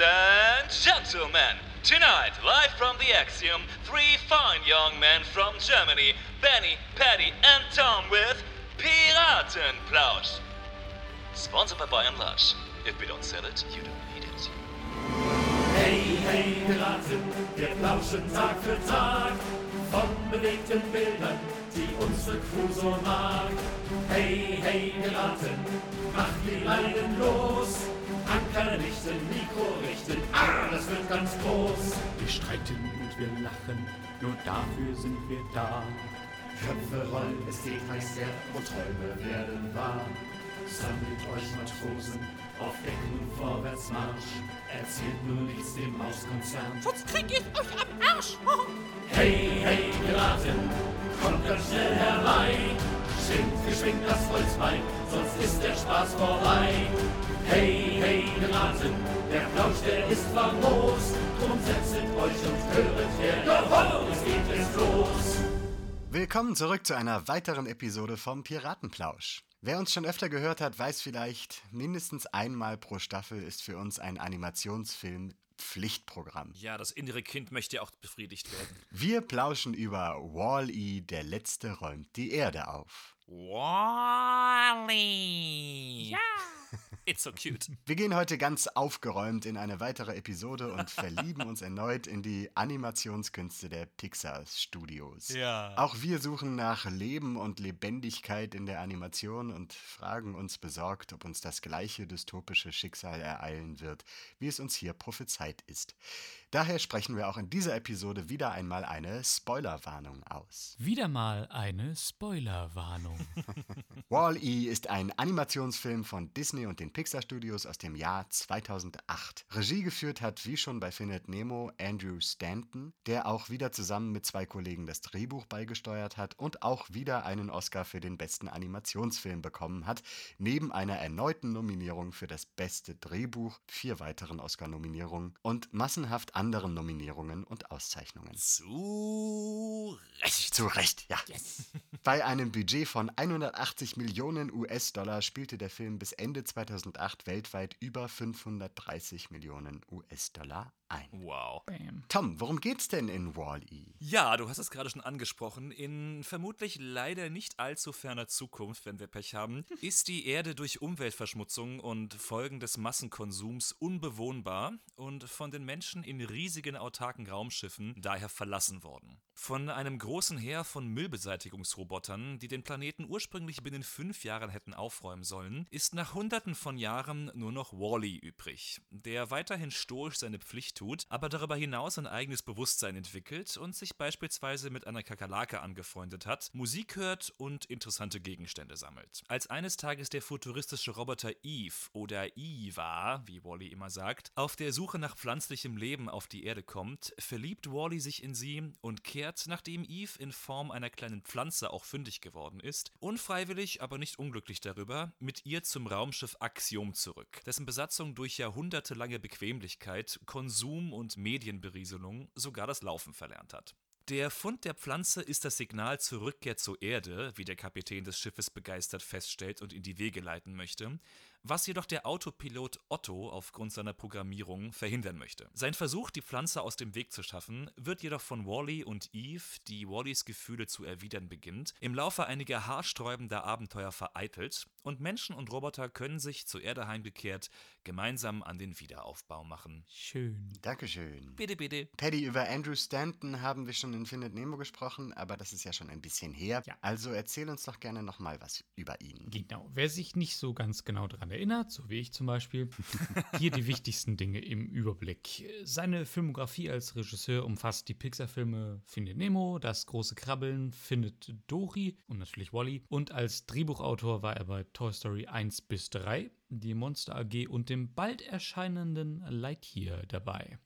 And gentlemen, tonight, live from the Axiom, three fine young men from Germany, Benny, Paddy, and Tom with Piratenplausch. Sponsored by Bayern Lush. If we don't sell it, you don't need it. Hey, hey, Piraten, wir plauschen Tag für Tag von bewegten Bildern, die unsere Crew so mag. Hey, hey, Piraten, macht die Leinen los. Anker richten, Mikro richten, ah, das wird ganz groß. Wir streiten und wir lachen, nur dafür sind wir da. Köpfe rollen, es geht heiß her und Träume werden wahr. Sammelt euch Matrosen, auf Deck nun vorwärts Marsch. Erzählt nur nichts dem Mauskonzern. Sonst krieg ich euch am Arsch. Hey, hey, Piraten, kommt ganz schnell herein. Schwingt geschwingt das Holzbein, sonst ist der Spaß vorbei. Hey, hey, Piraten, der Plausch, der ist famos. Drum setzet euch und höret her, jawohl, es geht es los. Willkommen zurück zu einer weiteren Episode vom Piratenplausch. Wer uns schon öfter gehört hat, weiß vielleicht, mindestens einmal pro Staffel ist für uns ein Animationsfilm Pflichtprogramm. Ja, das innere Kind möchte ja auch befriedigt werden. Wir plauschen über Wall-E, der Letzte räumt die Erde auf. Wally! Ja! It's so cute. Wir gehen heute ganz aufgeräumt in eine weitere Episode und verlieben uns erneut in die Animationskünste der Pixar Studios. Ja. Auch wir suchen nach Leben und Lebendigkeit in der Animation und fragen uns besorgt, ob uns das gleiche dystopische Schicksal ereilen wird, wie es uns hier prophezeit ist. Daher sprechen wir auch in dieser Episode wieder einmal eine Spoilerwarnung aus. Wieder mal eine Spoilerwarnung. Wall-E ist ein Animationsfilm von Disney und den Pixar Studios aus dem Jahr 2008. Regie geführt hat, wie schon bei Findet Nemo, Andrew Stanton, der auch wieder zusammen mit zwei Kollegen das Drehbuch beigesteuert hat und auch wieder einen Oscar für den besten Animationsfilm bekommen hat, neben einer erneuten Nominierung für das beste Drehbuch, vier weiteren Oscar-Nominierungen und massenhaft anderen Nominierungen und Auszeichnungen. Zu Recht. Zu Recht, ja. Bei einem Budget von 180 Millionen US-Dollar spielte der Film bis Ende 2008 weltweit über 530 Millionen US-Dollar ein. Wow. Bam. Tom, worum geht's denn in Wall-E? Ja, du hast es gerade schon angesprochen. In vermutlich leider nicht allzu ferner Zukunft, wenn wir Pech haben, ist die Erde durch Umweltverschmutzung und Folgen des Massenkonsums unbewohnbar und von den Menschen in riesigen autarken Raumschiffen daher verlassen worden. Von einem großen Heer von Müllbeseitigungsrobotern, die den Planeten ursprünglich binnen fünf Jahren hätten aufräumen sollen, ist nach hunderten von Jahren nur noch Wally übrig, der weiterhin stoisch seine Pflicht tut, aber darüber hinaus ein eigenes Bewusstsein entwickelt und sich beispielsweise mit einer Kakerlake angefreundet hat, Musik hört und interessante Gegenstände sammelt. Als eines Tages der futuristische Roboter Eve oder Eva, wie Wally immer sagt, auf der Suche nach pflanzlichem Leben auf die Erde kommt, verliebt Wally sich in sie und kehrt, nachdem Eve in Form einer kleinen Pflanze auch fündig geworden ist, unfreiwillig, aber nicht unglücklich darüber, mit ihr zum Raumschiff Axiom zurück, dessen Besatzung durch jahrhundertelange Bequemlichkeit, Konsum und Medienberieselung sogar das Laufen verlernt hat. Der Fund der Pflanze ist das Signal zur Rückkehr zur Erde, wie der Kapitän des Schiffes begeistert feststellt und in die Wege leiten möchte, was jedoch der Autopilot Otto aufgrund seiner Programmierung verhindern möchte. Sein Versuch, die Pflanze aus dem Weg zu schaffen, wird jedoch von Wally und Eve, die Wallys Gefühle zu erwidern beginnt, im Laufe einiger haarsträubender Abenteuer vereitelt und Menschen und Roboter können sich zur Erde heimgekehrt gemeinsam an den Wiederaufbau machen. Schön. Dankeschön. Bitte, bitte. Paddy, über Andrew Stanton haben wir schon in Findet Nemo gesprochen, aber das ist ja schon ein bisschen her. Ja. Also erzähl uns doch gerne nochmal was über ihn. Genau. Wer sich nicht so ganz genau daran erinnert, so wie ich zum Beispiel, hier die wichtigsten Dinge im Überblick. Seine Filmografie als Regisseur umfasst die Pixar-Filme Findet Nemo, Das große Krabbeln, Findet Dory und natürlich Wally. Und als Drehbuchautor war er bei Toy Story 1 bis 3, die Monster AG und dem bald erscheinenden Lightyear dabei.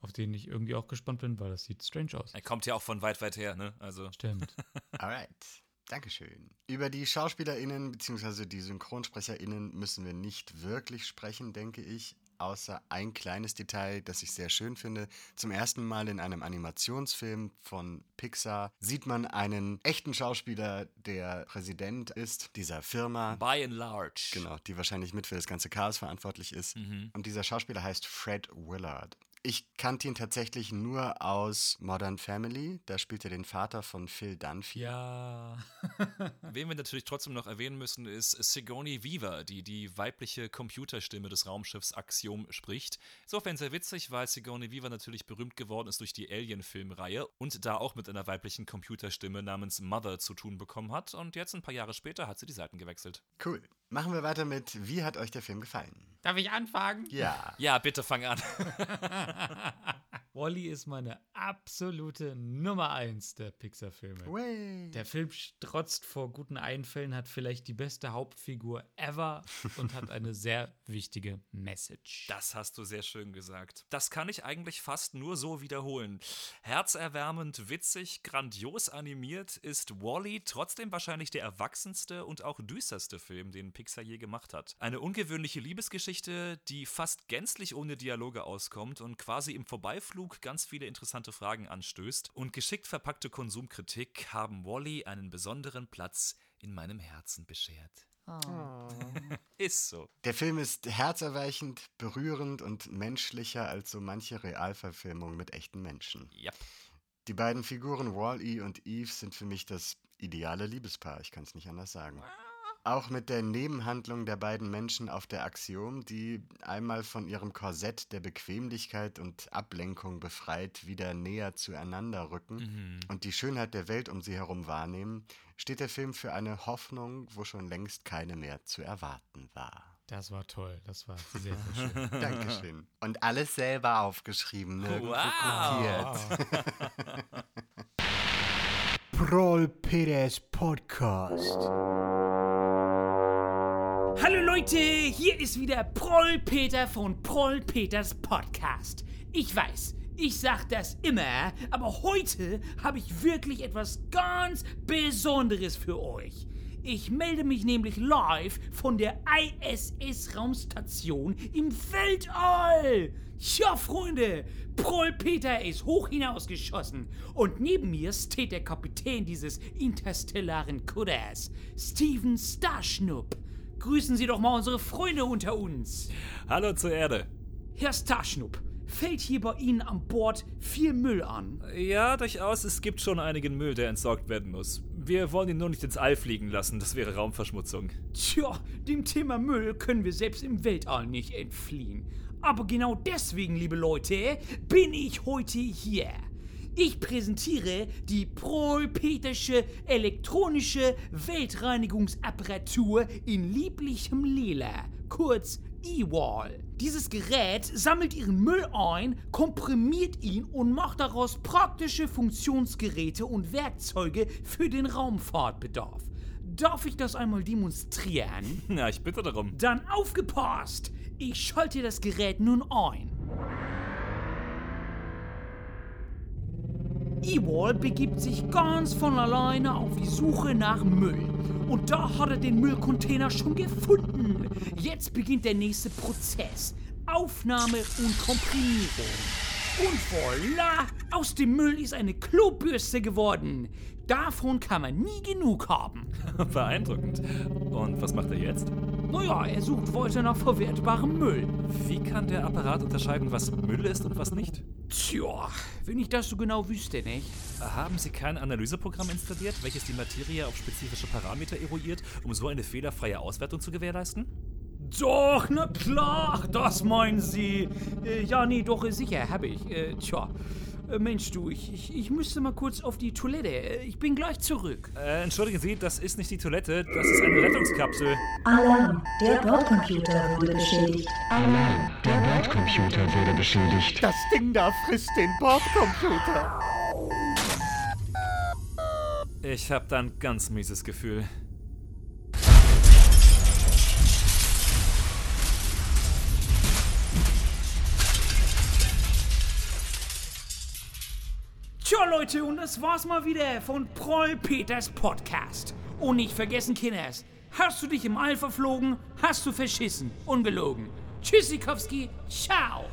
Auf den ich irgendwie auch gespannt bin, weil das sieht strange aus. Er kommt ja auch von weit, weit her, ne? Also. Stimmt. Alright. Dankeschön. Über die SchauspielerInnen bzw. die SynchronsprecherInnen müssen wir nicht wirklich sprechen, denke ich. außer ein kleines Detail, das ich sehr schön finde. Zum ersten Mal in einem Animationsfilm von Pixar sieht man einen echten Schauspieler, der Präsident ist dieser Firma. By and large. Genau, die wahrscheinlich mit für das ganze Chaos verantwortlich ist. Und dieser Schauspieler heißt Fred Willard. Ich kannte ihn tatsächlich nur aus Modern Family. Da spielt er den Vater von Phil Dunphy. Ja. Wen wir natürlich trotzdem noch erwähnen müssen, ist Sigourney Weaver, die die weibliche Computerstimme des Raumschiffs Axiom spricht. Insofern sehr witzig, weil Sigourney Weaver natürlich berühmt geworden ist durch die Alien-Filmreihe und da auch mit einer weiblichen Computerstimme namens Mother zu tun bekommen hat. Und jetzt, ein paar Jahre später, hat sie die Seiten gewechselt. Cool. Machen wir weiter mit Wie hat euch der Film gefallen? Darf ich anfangen? Ja. Ja, bitte fang an. Wally ist meine absolute Nummer eins der Pixar-Filme. Der Film strotzt vor guten Einfällen, hat vielleicht die beste Hauptfigur ever und hat eine sehr wichtige Message. Das hast du sehr schön gesagt. Das kann ich eigentlich fast nur so wiederholen. Herzerwärmend, witzig, grandios animiert ist Wally trotzdem wahrscheinlich der erwachsenste und auch düsterste Film, den Pixar je gemacht hat. Eine ungewöhnliche Liebesgeschichte, die fast gänzlich ohne Dialoge auskommt und quasi im Vorbeiflug ganz viele interessante Fragen anstößt. Und geschickt verpackte Konsumkritik haben Wally einen besonderen Platz in meinem Herzen beschert. Ist so. Der Film ist herzerweichend, berührend und menschlicher als so manche Realverfilmung mit echten Menschen. Ja. Die beiden Figuren Wall-E und Eve sind für mich das ideale Liebespaar, ich kann es nicht anders sagen. Auch mit der Nebenhandlung der beiden Menschen auf der Axiom, die einmal von ihrem Korsett der Bequemlichkeit und Ablenkung befreit wieder näher zueinander rücken und die Schönheit der Welt um sie herum wahrnehmen, steht der Film für eine Hoffnung, wo schon längst keine mehr zu erwarten war. Das war toll, das war sehr, sehr schön. Dankeschön. Und alles selber aufgeschrieben, nirgendwo Wow. kopiert. Prol Peters Podcast. Hallo Leute, hier ist wieder Proll Peter von Proll Peters Podcast. Ich weiß, ich sag das immer, aber heute habe ich wirklich etwas ganz Besonderes für euch. Ich melde mich nämlich live von der ISS-Raumstation im Weltall. Ja, Freunde, Proll Peter ist hoch hinausgeschossen und neben mir steht der Kapitän dieses interstellaren Kudders, Steven Starschnupp. Grüßen Sie doch mal unsere Freunde unter uns. Hallo zur Erde. Herr Starschnupp, fällt hier bei Ihnen an Bord viel Müll an? Ja, durchaus, es gibt schon einigen Müll, der entsorgt werden muss. Wir wollen ihn nur nicht ins All fliegen lassen, das wäre Raumverschmutzung. Tja, dem Thema Müll können wir selbst im Weltall nicht entfliehen. Aber genau deswegen, liebe Leute, bin ich heute hier. Ich präsentiere die Prohlpetersche elektronische Weltreinigungsapparatur in lieblichem Lila, kurz E-Wall. Dieses Gerät sammelt Ihren Müll ein, komprimiert ihn und macht daraus praktische Funktionsgeräte und Werkzeuge für den Raumfahrtbedarf. Darf ich das einmal demonstrieren? Na, ich bitte darum. Dann aufgepasst! Ich schalte das Gerät nun ein. E-Wall begibt sich ganz von alleine auf die Suche nach Müll. Und da hat er den Müllcontainer schon gefunden. Jetzt beginnt der nächste Prozess. Aufnahme und Komprimierung. Und voilà! Aus dem Müll ist eine Klobürste geworden. Davon kann man nie genug haben. Beeindruckend. Und was macht er jetzt? Naja, er sucht weiter nach verwertbarem Müll. Wie kann der Apparat unterscheiden, was Müll ist und was nicht? Tja, wenn ich das so genau wüsste, nicht? Haben Sie kein Analyseprogramm installiert, welches die Materie auf spezifische Parameter eruiert, um so eine fehlerfreie Auswertung zu gewährleisten? Doch, na klar, das meinen Sie. Äh, ja, nee, doch, äh, sicher, habe ich. Äh, tja, Mensch, du, ich, ich, ich müsste mal kurz auf die Toilette. Äh, Ich bin gleich zurück. Äh, entschuldigen Sie, das ist nicht die Toilette, das ist eine Rettungskapsel. Alarm, der Bordcomputer wurde beschädigt. Alarm, der Bordcomputer wurde beschädigt. Das Ding da frisst den Bordcomputer. Ich habe da ein ganz mieses Gefühl. Tja, Leute, und das war's mal wieder von Proll Peters Podcast. Und nicht vergessen, Kinders, hast du dich im All verflogen, hast du verschissen, ungelogen. Tschüssikowski, ciao.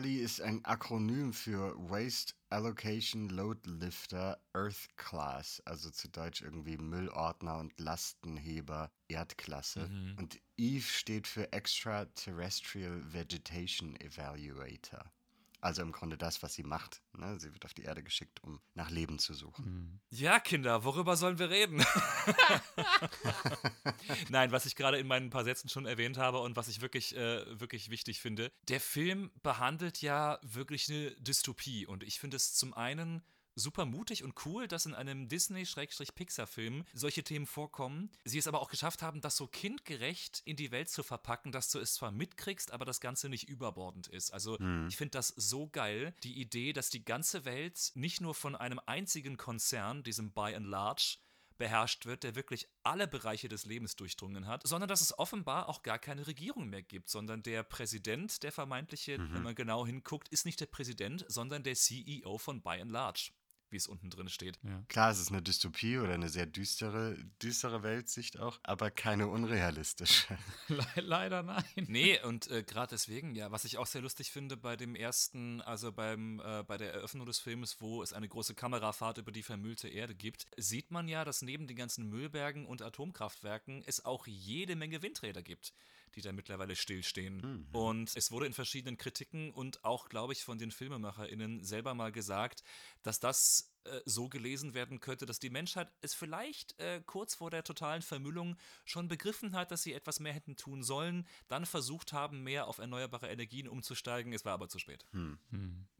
Wally ist ein Akronym für Waste Allocation Load Lifter Earth Class, also zu Deutsch irgendwie Müllordner und Lastenheber Erdklasse. Und EVE steht für Extraterrestrial Vegetation Evaluator. Also im Grunde das, was sie macht. Ne? Sie wird auf die Erde geschickt, um nach Leben zu suchen. Ja, Kinder, worüber sollen wir reden? Nein, was ich gerade in meinen paar Sätzen schon erwähnt habe und was ich wirklich, äh, wirklich wichtig finde. Der Film behandelt ja wirklich eine Dystopie und ich finde es zum einen super mutig und cool, dass in einem Disney-Pixar-Film solche Themen vorkommen. Sie es aber auch geschafft haben, das so kindgerecht in die Welt zu verpacken, dass du es zwar mitkriegst, aber das Ganze nicht überbordend ist. Also ich finde das so geil, die Idee, dass die ganze Welt nicht nur von einem einzigen Konzern, diesem By and Large, beherrscht wird, der wirklich alle Bereiche des Lebens durchdrungen hat, sondern dass es offenbar auch gar keine Regierung mehr gibt, sondern der Präsident, der vermeintliche, wenn man genau hinguckt, ist nicht der Präsident, sondern der CEO von By and Large, wie es unten drin steht. Klar, es ist eine Dystopie oder eine sehr düstere, düstere Weltsicht auch, aber keine unrealistische. Le leider nein. Nee, und äh, gerade deswegen, ja, was ich auch sehr lustig finde bei dem ersten, also beim, äh, bei der Eröffnung des Films, wo es eine große Kamerafahrt über die vermüllte Erde gibt, sieht man ja, dass neben den ganzen Müllbergen und Atomkraftwerken es auch jede Menge Windräder gibt, die da mittlerweile stillstehen. Und es wurde in verschiedenen Kritiken und auch, glaube ich, von den FilmemacherInnen selber mal gesagt, dass das äh, so gelesen werden könnte, dass die Menschheit es vielleicht äh, kurz vor der totalen Vermüllung schon begriffen hat, dass sie etwas mehr hätten tun sollen, dann versucht haben, mehr auf erneuerbare Energien umzusteigen. Es war aber zu spät.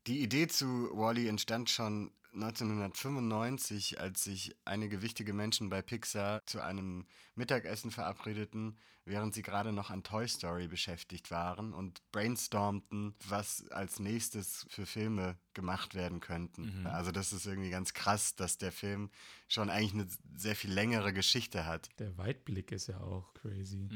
Die Idee zu Wally entstand schon 1995, als sich einige wichtige Menschen bei Pixar zu einem Mittagessen verabredeten, während sie gerade noch an Toy Story beschäftigt waren und brainstormten, was als nächstes für Filme gemacht werden könnten. Also das ist irgendwie ganz krass, dass der Film schon eigentlich eine sehr viel längere Geschichte hat. Der Weitblick ist ja auch crazy.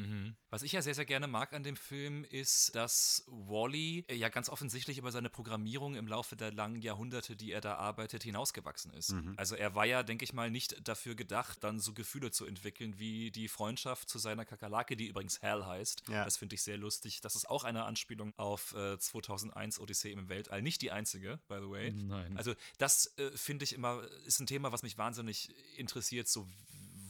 Was ich ja sehr, sehr gerne mag an dem Film, ist, dass Wally ja ganz offensichtlich über seine Programmierung im Laufe der langen Jahrhunderte, die er da arbeitet, hinausgewachsen ist. Also er war ja, denke ich mal, nicht dafür gedacht, dann so Gefühle zu entwickeln wie die Freundschaft zu seiner Kakerlake, die übrigens Hal heißt. Ja. Das finde ich sehr lustig. Das ist auch eine Anspielung auf äh, 2001 Odyssee im Weltall. Nicht die einzige, by the way. Nein. Also das äh, finde ich immer, ist ein Thema, was mich wahnsinnig interessiert, so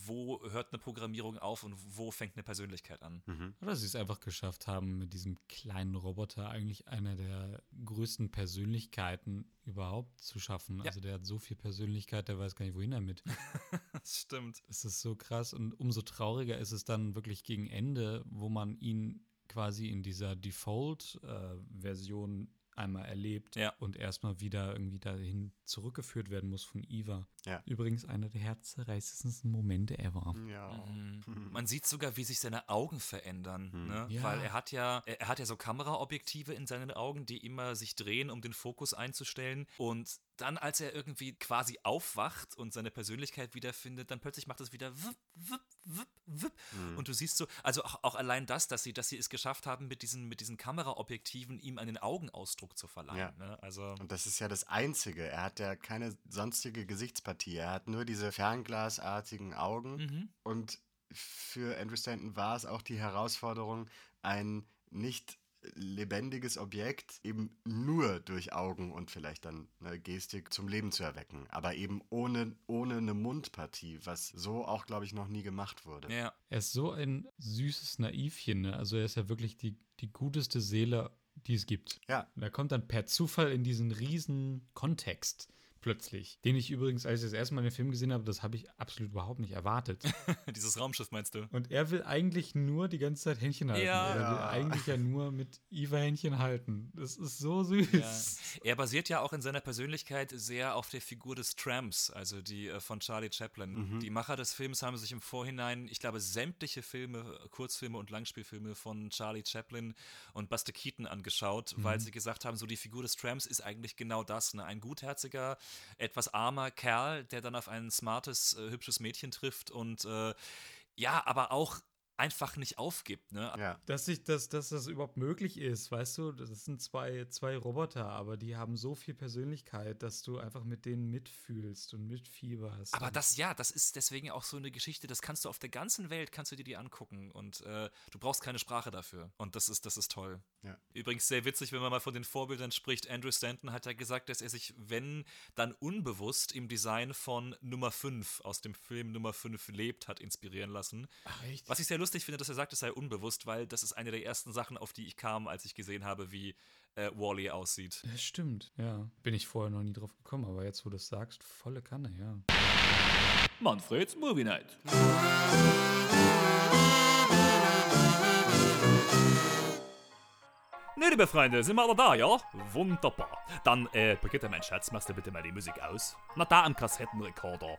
wo hört eine Programmierung auf und wo fängt eine Persönlichkeit an. Oder sie es einfach geschafft haben, mit diesem kleinen Roboter eigentlich eine der größten Persönlichkeiten überhaupt zu schaffen. Ja. Also der hat so viel Persönlichkeit, der weiß gar nicht, wohin damit. Das stimmt. Es ist so krass und umso trauriger ist es dann wirklich gegen Ende, wo man ihn quasi in dieser Default-Version einmal erlebt Ja. und erstmal wieder irgendwie dahin zurückgeführt werden muss von Eva. Ja. Übrigens einer der herzzerreißendsten Momente ever. Ja. Man sieht sogar, wie sich seine Augen verändern, ne? Ja. weil er hat ja, er hat ja so Kameraobjektive in seinen Augen, die immer sich drehen, um den Fokus einzustellen. Und dann, als er irgendwie quasi aufwacht und seine Persönlichkeit wiederfindet, dann plötzlich macht es wieder wupp, wupp, wupp, wupp. Und du siehst so, also auch, auch allein das, dass sie, dass sie es geschafft haben, mit diesen, mit diesen Kameraobjektiven ihm einen Augenausdruck zu verleihen. Ja. Ne? Also Und das ist ja das Einzige. Er hat ja keine sonstige Gesichtspartie. Er hat nur diese fernglasartigen Augen. Und für Andrew Stanton war es auch die Herausforderung, ein nicht lebendiges Objekt eben nur durch Augen und vielleicht dann eine Gestik zum Leben zu erwecken. Aber eben ohne, ohne eine Mundpartie, was so auch, glaube ich, noch nie gemacht wurde. ja. Er ist so ein süßes Naivchen, ne? Also er ist ja wirklich die, die guteste Seele, die es gibt. Ja. Und er kommt dann per Zufall in diesen riesen Kontext plötzlich, den ich übrigens, als ich das erste Mal den Film gesehen habe, das habe ich absolut überhaupt nicht erwartet. Dieses Raumschiff meinst du? Und er will eigentlich nur die ganze Zeit Händchen halten. Ja. Er will eigentlich ja nur mit Eva Händchen halten. Das ist so süß. Ja. Er basiert ja auch in seiner Persönlichkeit sehr auf der Figur des Tramps, also die äh, von Charlie Chaplin. Die Macher des Films haben sich im Vorhinein, ich glaube, sämtliche Filme, Kurzfilme und Langspielfilme von Charlie Chaplin und Buster Keaton angeschaut, weil sie gesagt haben, so die Figur des Tramps ist eigentlich genau das, ne? ein gutherziger, etwas armer Kerl, der dann auf ein smartes, äh, hübsches Mädchen trifft und äh, ja, aber auch einfach nicht aufgibt. Ne? Ja. Dass, ich, dass, dass das überhaupt möglich ist, weißt du, das sind zwei, zwei Roboter, aber die haben so viel Persönlichkeit, dass du einfach mit denen mitfühlst und mitfieberst. Aber Und- das, ja, das ist deswegen auch so eine Geschichte, das kannst du auf der ganzen Welt, kannst du dir die angucken und äh, du brauchst keine Sprache dafür. Und das ist, das ist toll. Ja. Übrigens sehr witzig, wenn man mal von den Vorbildern spricht. Andrew Stanton hat ja gesagt, dass er sich, wenn, dann unbewusst im Design von Nummer 5 aus dem Film Nummer 5 lebt, hat inspirieren lassen. Ach, echt? Was ich sehr lustig finde, dass er sagt, es sei unbewusst, weil das ist eine der ersten Sachen, auf die ich kam, als ich gesehen habe, wie äh, Wally aussieht. Das stimmt, ja. Bin ich vorher noch nie drauf gekommen, aber jetzt, wo du es sagst, volle Kanne, ja. Manfreds Movie Night. Ne, liebe Freunde, sind wir alle da, ja? Wunderbar. Dann, äh, Brigitte, mein Schatz, machst du bitte mal die Musik aus? Na, da am Kassettenrekorder.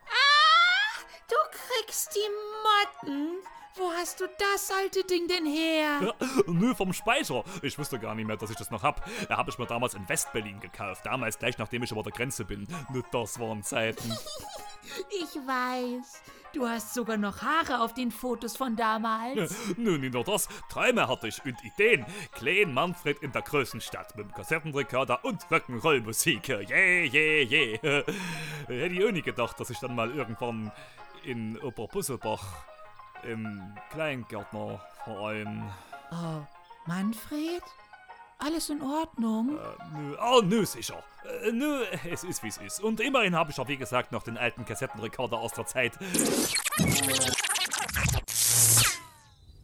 Du kriegst die Motten. Wo hast du das alte Ding denn her? Nö, vom Speicher. Ich wusste gar nicht mehr, dass ich das noch hab. Da habe ich mir damals in Westberlin gekauft. Damals gleich nachdem ich über der Grenze bin. Nö, das waren Zeiten. Ich weiß. Du hast sogar noch Haare auf den Fotos von damals. Nö, nicht nur das. Träume hatte ich und Ideen. Klein Manfred in der größten Stadt mit dem Kassettenrekorder und Rock'n'Roll-Musik. Je, je, je. Hätte ich auch nie gedacht, dass ich dann mal irgendwann in Oberbusselbach im Kleingärtnerverein. Oh, Manfred? Alles in Ordnung? Nö, oh, nö, sicher. Äh, nö, es ist wie es ist. Und immerhin habe ich auch, wie gesagt, noch den alten Kassettenrekorder aus der Zeit.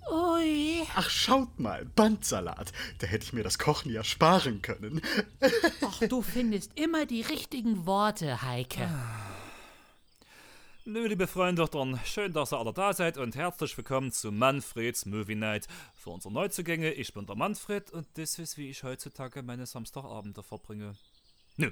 Ui. Ach, schaut mal, Bandsalat. Da hätte ich mir das Kochen ja sparen können. Ach, du findest immer die richtigen Worte, Heike. Nö, liebe Freunde, dann schön, dass ihr alle da seid und herzlich willkommen zu Manfreds Movie Night. Für unsere Neuzugänge, ich bin der Manfred und das ist, wie ich heutzutage meine Samstagabende verbringe. Nö.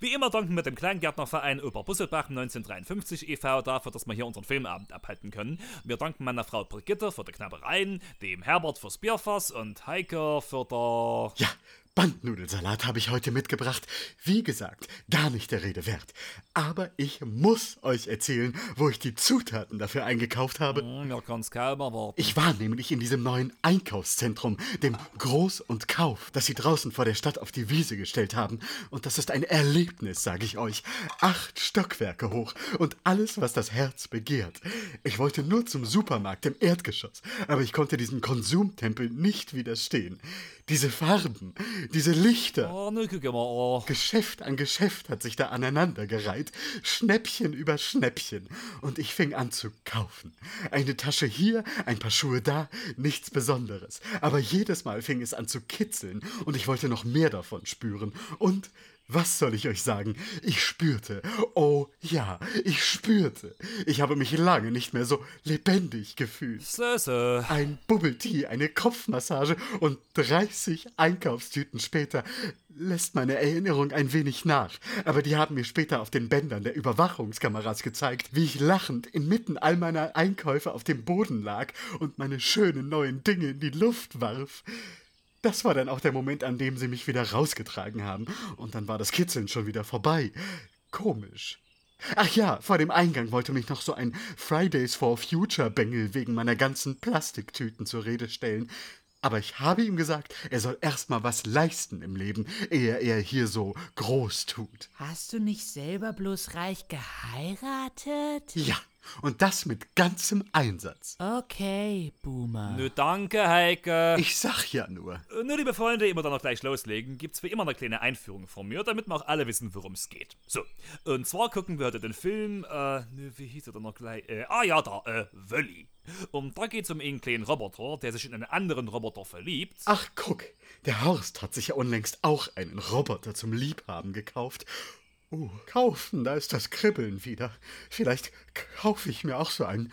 Wie immer danken wir dem Kleingärtnerverein Oberbusselbach 1953 e.V. dafür, dass wir hier unseren Filmabend abhalten können. Wir danken meiner Frau Brigitte für die Knabbereien, dem Herbert fürs Bierfass und Heike für der... Ja, Bandnudelsalat habe ich heute mitgebracht. Wie gesagt, gar nicht der Rede wert. Aber ich muss euch erzählen, wo ich die Zutaten dafür eingekauft habe. Hm, Ja, kann's kaum erwarten. Ich war nämlich in diesem neuen Einkaufszentrum, dem Groß und Kauf, das sie draußen vor der Stadt auf die Wiese gestellt haben. Und das ist ein Erlebnis, sage ich euch. Acht Stockwerke hoch und alles, was das Herz begehrt. Ich wollte nur zum Supermarkt im Erdgeschoss, aber ich konnte diesem Konsumtempel nicht widerstehen. Diese Farben, diese Lichter. Oh, ne, guck mal an. Geschäft an Geschäft hat sich da aneinandergereiht, Schnäppchen über Schnäppchen. Und ich fing an zu kaufen. Eine Tasche hier, ein paar Schuhe da, nichts Besonderes. Aber jedes Mal fing es an zu kitzeln und ich wollte noch mehr davon spüren. Und was soll ich euch sagen? Ich spürte, oh ja, ich spürte. Ich habe mich lange nicht mehr so lebendig gefühlt. So. Ein Bubble Tea, eine Kopfmassage und 30 Einkaufstüten später lässt meine Erinnerung ein wenig nach. Aber die haben mir später auf den Bändern der Überwachungskameras gezeigt, wie ich lachend inmitten all meiner Einkäufe auf dem Boden lag und meine schönen neuen Dinge in die Luft warf. Das war dann auch der Moment, an dem sie mich wieder rausgetragen haben. Und dann war das Kitzeln schon wieder vorbei. Komisch. Ach ja, vor dem Eingang wollte mich noch so ein Fridays for Future Bengel wegen meiner ganzen Plastiktüten zur Rede stellen. Aber ich habe ihm gesagt, er soll erstmal was leisten im Leben, ehe er hier so groß tut. Hast du nicht selber bloß reich geheiratet? Ja, und das mit ganzem Einsatz. Okay, Boomer. Nö, danke, Heike. Ich sag ja nur. Äh, Nur, liebe Freunde, immer dann noch gleich loslegen, gibt's wie immer eine kleine Einführung von mir, damit wir auch alle wissen, worum es geht. So, und zwar gucken wir heute den Film, äh, nö, wie hieß er denn noch gleich? Äh, ah ja, da, äh, Wölli. Und da geht's um einen kleinen Roboter, der sich in einen anderen Roboter verliebt. Ach, guck, der Horst hat sich ja unlängst auch einen Roboter zum Liebhaben gekauft. Oh, kaufen, da ist das Kribbeln wieder. Vielleicht kaufe ich mir auch so ein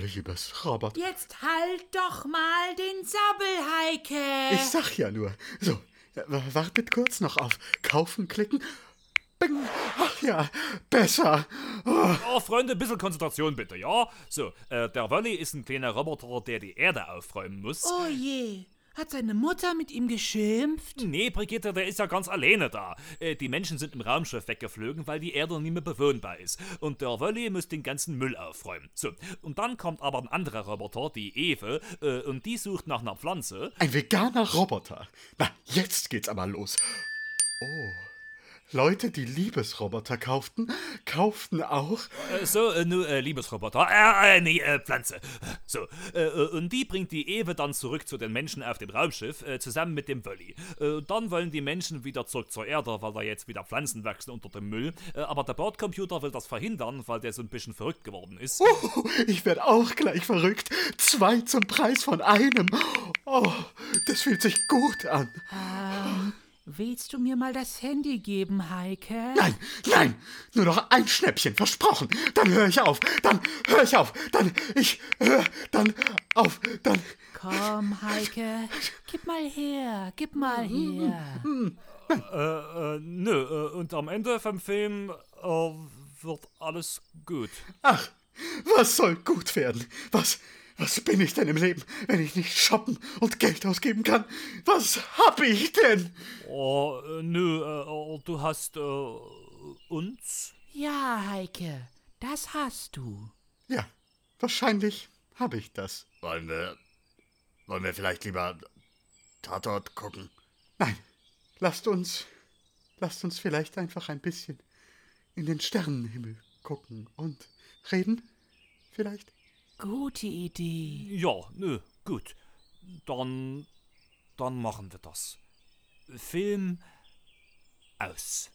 liebes Roboter. Jetzt halt doch mal den Sabbel, Heike. Ich sag ja nur. So, wartet kurz noch auf Kaufen klicken. Bing. Ach ja, besser. Oh, Oh, Freunde, ein bisschen Konzentration bitte, ja? So, äh, der Wölli ist ein kleiner Roboter, der die Erde aufräumen muss. Oh je. Hat seine Mutter mit ihm geschimpft? Nee, Brigitte, der ist ja ganz alleine da. Äh, Die Menschen sind im Raumschiff weggeflogen, weil die Erde nicht mehr bewohnbar ist. Und der Wolli muss den ganzen Müll aufräumen. So, und dann kommt aber ein anderer Roboter, die Ewe, äh, und die sucht nach einer Pflanze. Ein veganer Roboter. Na, jetzt geht's aber los. Oh. Leute, die Liebesroboter kauften, kauften auch. Äh, so, äh, nur äh, Liebesroboter. Äh, äh, nee, äh, Pflanze. So, äh, äh, und die bringt die Ewe dann zurück zu den Menschen auf dem Raumschiff, äh, zusammen mit dem Wolli. Äh, dann wollen die Menschen wieder zurück zur Erde, weil da jetzt wieder Pflanzen wachsen unter dem Müll. Äh, aber der Bordcomputer will das verhindern, weil der so ein bisschen verrückt geworden ist. Oh, ich werde auch gleich verrückt. Zwei zum Preis von einem. Oh, das fühlt sich gut an. Ähm, willst du mir mal das Handy geben, Heike? Nein, nein, nur noch ein Schnäppchen, versprochen. Dann höre ich auf, dann höre ich auf, dann ich höre dann auf, dann. Komm, Heike, gib mal her, gib mal her. Äh, äh, nö, äh, und am Ende vom Film äh, wird alles gut. Ach, was soll gut werden? Was, was bin ich denn im Leben, wenn ich nicht shoppen und Geld ausgeben kann? Was hab ich denn? Oh, äh, nö, äh, du hast äh, uns? Ja, Heike, das hast du. Ja, wahrscheinlich habe ich das. Wollen wir, wollen wir vielleicht lieber Tatort gucken? Nein, lasst uns, lasst uns vielleicht einfach ein bisschen in den Sternenhimmel gucken und reden, vielleicht? Gute Idee. Ja, nö, gut. Dann, dann machen wir das. Film aus.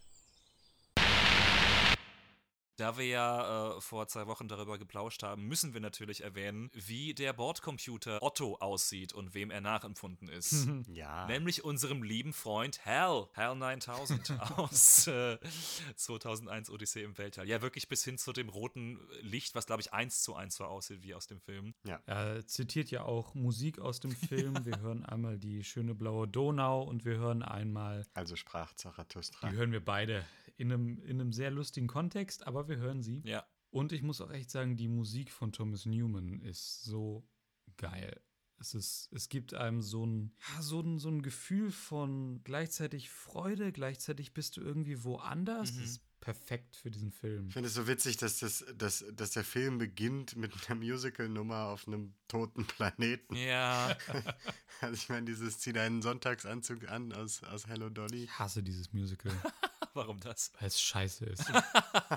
Da wir ja äh, vor zwei Wochen darüber geplauscht haben, müssen wir natürlich erwähnen, wie der Bordcomputer Otto aussieht und wem er nachempfunden ist. Ja. Nämlich unserem lieben Freund Hal, Hal 9000 aus äh, 2001 Odyssee im Weltall. Ja, wirklich bis hin zu dem roten Licht, was glaube ich eins zu eins so aussieht wie aus dem Film. Er zitiert ja auch Musik aus dem Film. Wir hören einmal die schöne blaue Donau und wir hören einmal, Also sprach Zarathustra. die hören wir beide in einem, in einem sehr lustigen Kontext, aber wir hören sie. Ja. Und ich muss auch echt sagen, die Musik von Thomas Newman ist so geil. Es, ist, es gibt einem so ein, so, ein, so ein Gefühl von gleichzeitig Freude, gleichzeitig bist du irgendwie woanders. Das ist perfekt für diesen Film. Ich finde es so witzig, dass, das, dass, dass der Film beginnt mit einer Musical-Nummer auf einem toten Planeten. Ja. Also ich meine, dieses zieh deinen Sonntagsanzug an aus, aus Hello Dolly. Ich hasse dieses Musical, Warum das? weil es scheiße ist.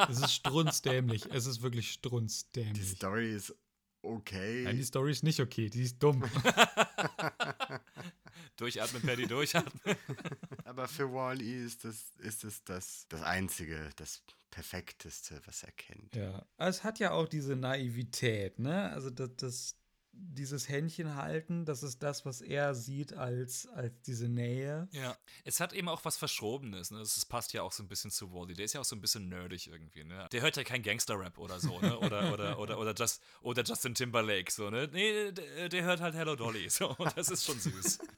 es ist strunzdämlich. Es ist wirklich Die strunzdämlich. Story ist okay. Nein, die Story ist nicht okay, die ist dumm. Durchatmen, Paddy, durchatmen. Aber für Wall-E ist das, ist es das, das Einzige, das Perfekteste, was er kennt. Ja, es hat ja auch diese Naivität, ne? Also das, das dieses Händchen halten, das ist das, was er sieht als, als diese Nähe. Ja, es hat eben auch was Verschrobenes. Ne? Das passt ja auch so ein bisschen zu Wally. Der ist ja auch so ein bisschen nerdig irgendwie. Ne? Der hört ja kein Gangster-Rap oder so, ne? Oder, oder, oder, oder, Just, oder Justin Timberlake, so, ne? Nee, der, der hört halt Hello Dolly. So, und das ist schon süß.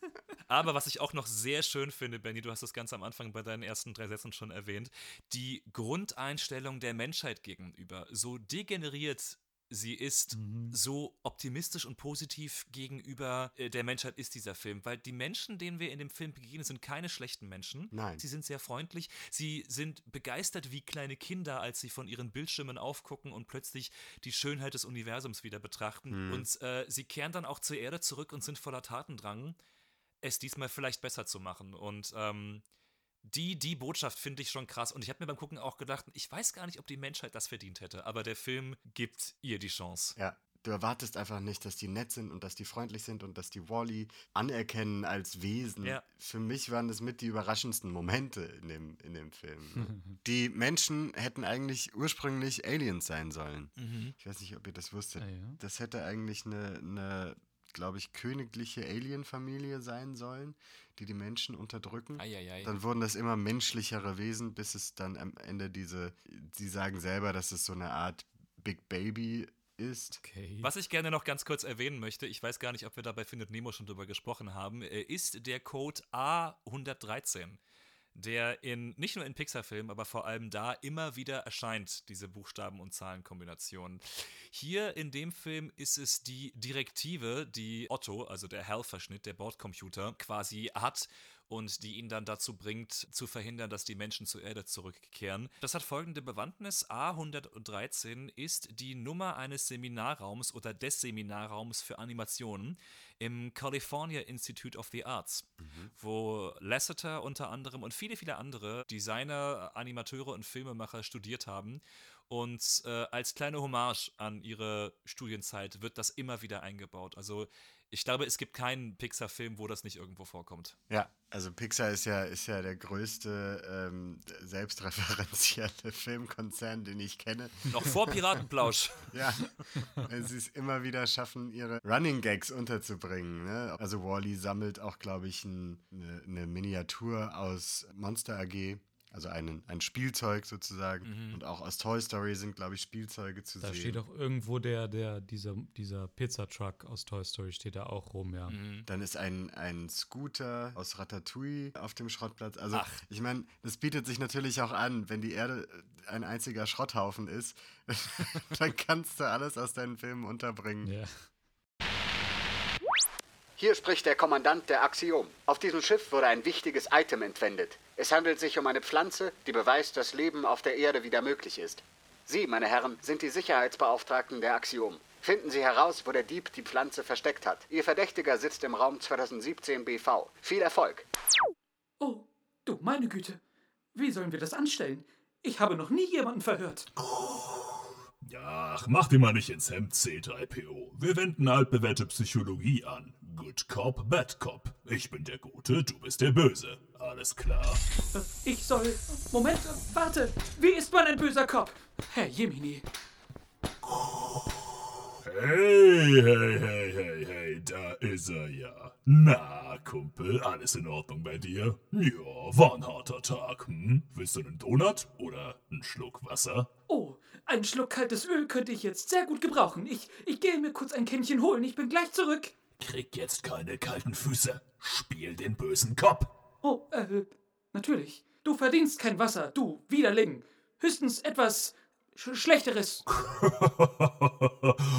Aber was ich auch noch sehr schön finde, Benny, du hast das ganz am Anfang bei deinen ersten drei Sätzen schon erwähnt, die Grundeinstellung der Menschheit gegenüber, so degeneriert sie ist, so optimistisch und positiv gegenüber äh, der Menschheit ist dieser Film, weil die Menschen, denen wir in dem Film begegnen, sind keine schlechten Menschen. Nein. Sie sind sehr freundlich, sie sind begeistert wie kleine Kinder, als sie von ihren Bildschirmen aufgucken und plötzlich die Schönheit des Universums wieder betrachten. Und äh, sie kehren dann auch zur Erde zurück und sind voller Tatendrang, es diesmal vielleicht besser zu machen. Und ähm, die, die Botschaft finde ich schon krass. Und ich habe mir beim Gucken auch gedacht, ich weiß gar nicht, ob die Menschheit das verdient hätte, aber der Film gibt ihr die Chance. Ja, du erwartest einfach nicht, dass die nett sind und dass die freundlich sind und dass die Wally anerkennen als Wesen. Ja. Für mich waren das mit die überraschendsten Momente in dem, in dem Film. die Menschen hätten eigentlich ursprünglich Aliens sein sollen. Ich weiß nicht, ob ihr das wusstet. Ah, ja? Das hätte eigentlich eine, eine glaube ich, königliche Alien-Familie sein sollen, die die Menschen unterdrücken. Eieiei. Dann wurden das immer menschlichere Wesen, bis es dann am Ende diese, sie sagen selber, dass es so eine Art Big Baby ist. Okay. Was ich gerne noch ganz kurz erwähnen möchte, ich weiß gar nicht, ob wir da bei Findet Nemo schon drüber gesprochen haben, äh, ist der Code A113. Der in nicht nur in Pixar-Filmen, aber vor allem da immer wieder erscheint, diese Buchstaben- und Zahlenkombination. Hier in dem Film ist es die Direktive, die Otto, also der HAL-Verschnitt, der Bordcomputer, quasi hat und die ihn dann dazu bringt, zu verhindern, dass die Menschen zur Erde zurückkehren. Das hat folgende Bewandtnis. A113 ist die Nummer eines Seminarraums oder des Seminarraums für Animationen im California Institute of the Arts, wo Lasseter unter anderem und viele, viele andere Designer, Animateure und Filmemacher studiert haben. Und äh, als kleine Hommage an ihre Studienzeit wird das immer wieder eingebaut. Also ich glaube, es gibt keinen Pixar-Film, wo das nicht irgendwo vorkommt. Ja, also Pixar ist ja, ist ja der größte ähm, selbstreferenzielle Filmkonzern, den ich kenne. Noch vor Piratenplausch. ja, weil sie es immer wieder schaffen, ihre Running Gags unterzubringen. Ne? Also Wally sammelt auch, glaube ich, ein, eine, eine Miniatur aus Monster AG. Also einen, ein Spielzeug sozusagen. Mhm. Und auch aus Toy Story sind, glaube ich, Spielzeuge zu Da sehen. steht auch irgendwo der, der, dieser, dieser Pizzatruck aus Toy Story steht da auch rum, ja. Dann ist ein, ein Scooter aus Ratatouille auf dem Schrottplatz. Also, Ach. ich meine, das bietet sich natürlich auch an, wenn die Erde ein einziger Schrotthaufen ist, dann kannst du alles aus deinen Filmen unterbringen. Ja. Hier spricht der Kommandant der Axiom. Auf diesem Schiff wurde ein wichtiges Item entwendet. Es handelt sich um eine Pflanze, die beweist, dass Leben auf der Erde wieder möglich ist. Sie, meine Herren, sind die Sicherheitsbeauftragten der Axiom. Finden Sie heraus, wo der Dieb die Pflanze versteckt hat. Ihr Verdächtiger sitzt im Raum 2017 BV. Viel Erfolg. Oh, du meine Güte. Wie sollen wir das anstellen? Ich habe noch nie jemanden verhört. Ach, mach dir mal nicht ins Hemd, C3PO. Wir wenden altbewährte Psychologie an. Good Cop, Bad Cop. Ich bin der Gute, du bist der Böse. Alles klar. Ich soll. Moment, warte. Wie ist man ein böser Kopf? Herr Jemini. Hey, hey, hey, hey, hey, da ist er ja. Na, Kumpel, alles in Ordnung bei dir? Ja, war ein harter Tag, hm? Willst du einen Donut oder einen Schluck Wasser? Oh, einen Schluck kaltes Öl könnte ich jetzt sehr gut gebrauchen. Ich, ich gehe mir kurz ein Kännchen holen. Ich bin gleich zurück. Krieg jetzt keine kalten Füße. Spiel den bösen Cop. Oh, äh, natürlich. Du verdienst kein Wasser, du Widerling. Höchstens etwas sch Schlechteres.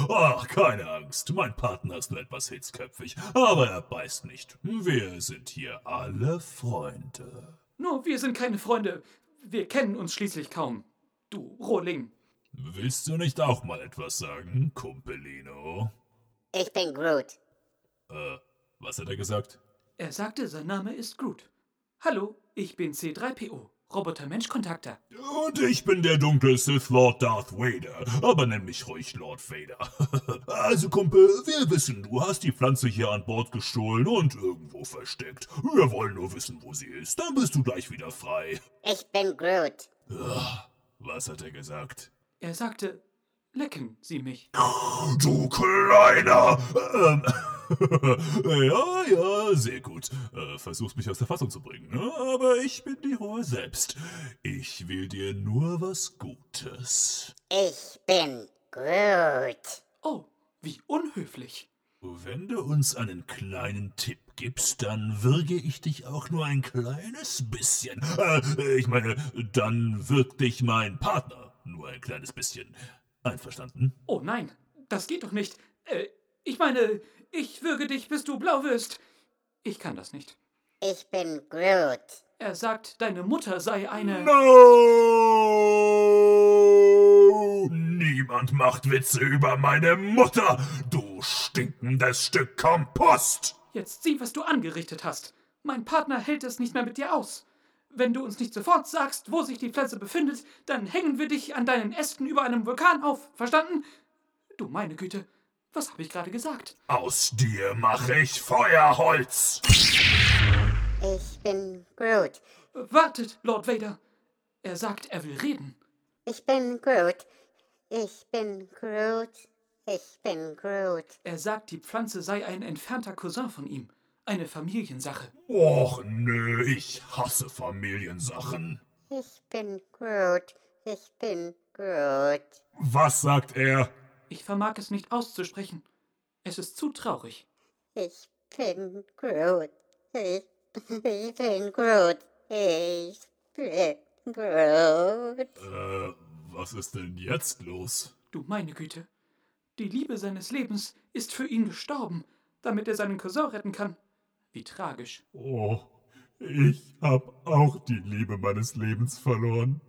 Ach, keine Angst. Mein Partner ist nur etwas hitzköpfig, aber er beißt nicht. Wir sind hier alle Freunde. Nur, wir sind keine Freunde. Wir kennen uns schließlich kaum. Du Rohling. Willst du nicht auch mal etwas sagen, Kumpelino? Ich bin Groot. Äh, was hat er gesagt? Er sagte, sein Name ist Groot. Hallo, ich bin C3PO, Roboter-Mensch-Kontakter. Und ich bin der dunkle Sith Lord Darth Vader, aber nenn mich ruhig Lord Vader. also, Kumpel, wir wissen, du hast die Pflanze hier an Bord gestohlen und irgendwo versteckt. Wir wollen nur wissen, wo sie ist. Dann bist du gleich wieder frei. Ich bin Groot. Was hat er gesagt? Er sagte, lecken Sie mich. Du kleiner! Ähm, ja, ja, sehr gut. Äh, versuchst mich aus der Fassung zu bringen, ne? aber ich bin die Ruhe selbst. Ich will dir nur was Gutes. Ich bin Groot. Oh, wie unhöflich. Wenn du uns einen kleinen Tipp gibst, dann würge ich dich auch nur ein kleines bisschen. Äh, ich meine, dann wirkt dich mein Partner nur ein kleines bisschen. Einverstanden? Oh nein, das geht doch nicht. Äh, ich meine, ich würge dich, bis du blau wirst. Ich kann das nicht. Ich bin Groot. Er sagt, deine Mutter sei eine. No! Niemand macht Witze über meine Mutter, du stinkendes Stück Kompost! Jetzt sieh, was du angerichtet hast. Mein Partner hält es nicht mehr mit dir aus. Wenn du uns nicht sofort sagst, wo sich die Pflanze befindet, dann hängen wir dich an deinen Ästen über einem Vulkan auf. Verstanden? Du meine Güte, was habe ich gerade gesagt? Aus dir mache ich Feuerholz! Ich bin Groot. Wartet, Lord Vader. Er sagt, er will reden. Ich bin Groot. Ich bin Groot. Ich bin Groot. Er sagt, die Pflanze sei ein entfernter Cousin von ihm. Eine Familiensache. Och nö, ich hasse Familiensachen. Ich bin Groot. Ich bin Groot. Was sagt er? Ich vermag es nicht auszusprechen. Es ist zu traurig. Ich bin Groot. Ich, ich bin Groot. Ich bin Groot. Äh, was ist denn jetzt los? Du meine Güte. Die Liebe seines Lebens ist für ihn gestorben, damit er seinen Cousin retten kann. Wie tragisch. Oh, ich hab auch die Liebe meines Lebens verloren.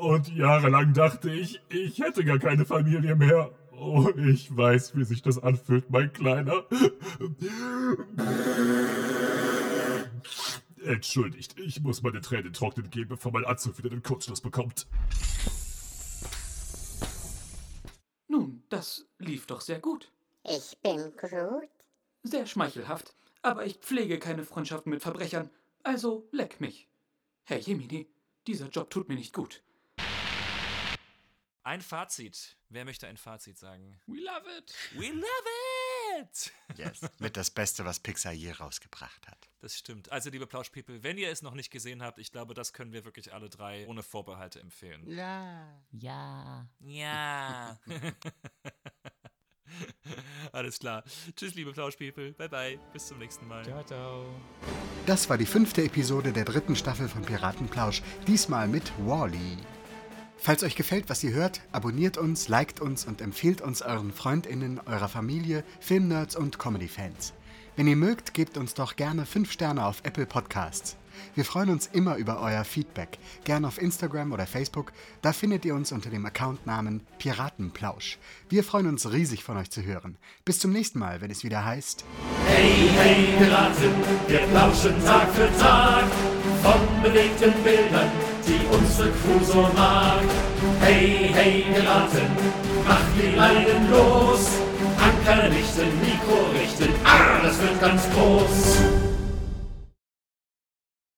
Und jahrelang dachte ich, ich hätte gar keine Familie mehr. Oh, ich weiß, wie sich das anfühlt, mein Kleiner. Entschuldigt, ich muss meine Tränen trocknen gehen, bevor mein Anzug wieder den Kurzschluss bekommt. Nun, das lief doch sehr gut. Ich bin Groot. Sehr schmeichelhaft. Aber ich pflege keine Freundschaften mit Verbrechern. Also leck mich. Herr Jemini, dieser Job tut mir nicht gut. Ein Fazit. Wer möchte ein Fazit sagen? We love it. We love it! Yes. Mit das Beste, was Pixar je rausgebracht hat. Das stimmt. Also, liebe Plausch-People, wenn ihr es noch nicht gesehen habt, ich glaube, das können wir wirklich alle drei ohne Vorbehalte empfehlen. Ja. Ja. Ja. Alles klar. Tschüss, liebe Plausch-People. Bye, bye. Bis zum nächsten Mal. Ciao, ciao. Das war die fünfte Episode der dritten Staffel von Piratenplausch, diesmal mit Wally. Falls euch gefällt, was ihr hört, abonniert uns, liked uns und empfiehlt uns euren FreundInnen, eurer Familie, Filmnerds und Comedy-Fans. Wenn ihr mögt, gebt uns doch gerne 5 Sterne auf Apple Podcasts. Wir freuen uns immer über euer Feedback, gerne auf Instagram oder Facebook. Da findet ihr uns unter dem Accountnamen Piratenplausch. Wir freuen uns riesig von euch zu hören. Bis zum nächsten Mal, wenn es wieder heißt. Hey, hey, Piraten, wir plauschen Tag für Tag von bewegten Bildern, die unsere Crew so mag. Hey, hey, Piraten, macht die Leinen los. Anker richten, Mikro richten, ah, das wird ganz groß.